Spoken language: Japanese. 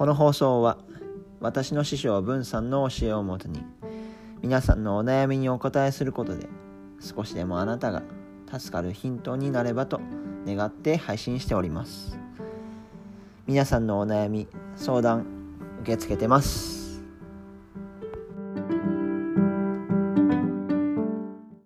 この放送は私の師匠文さんの教えをもとに皆さんのお悩みにお答えすることで少しでもあなたが助かるヒントになればと願って配信しております。皆さんのお悩み相談受け付けてます。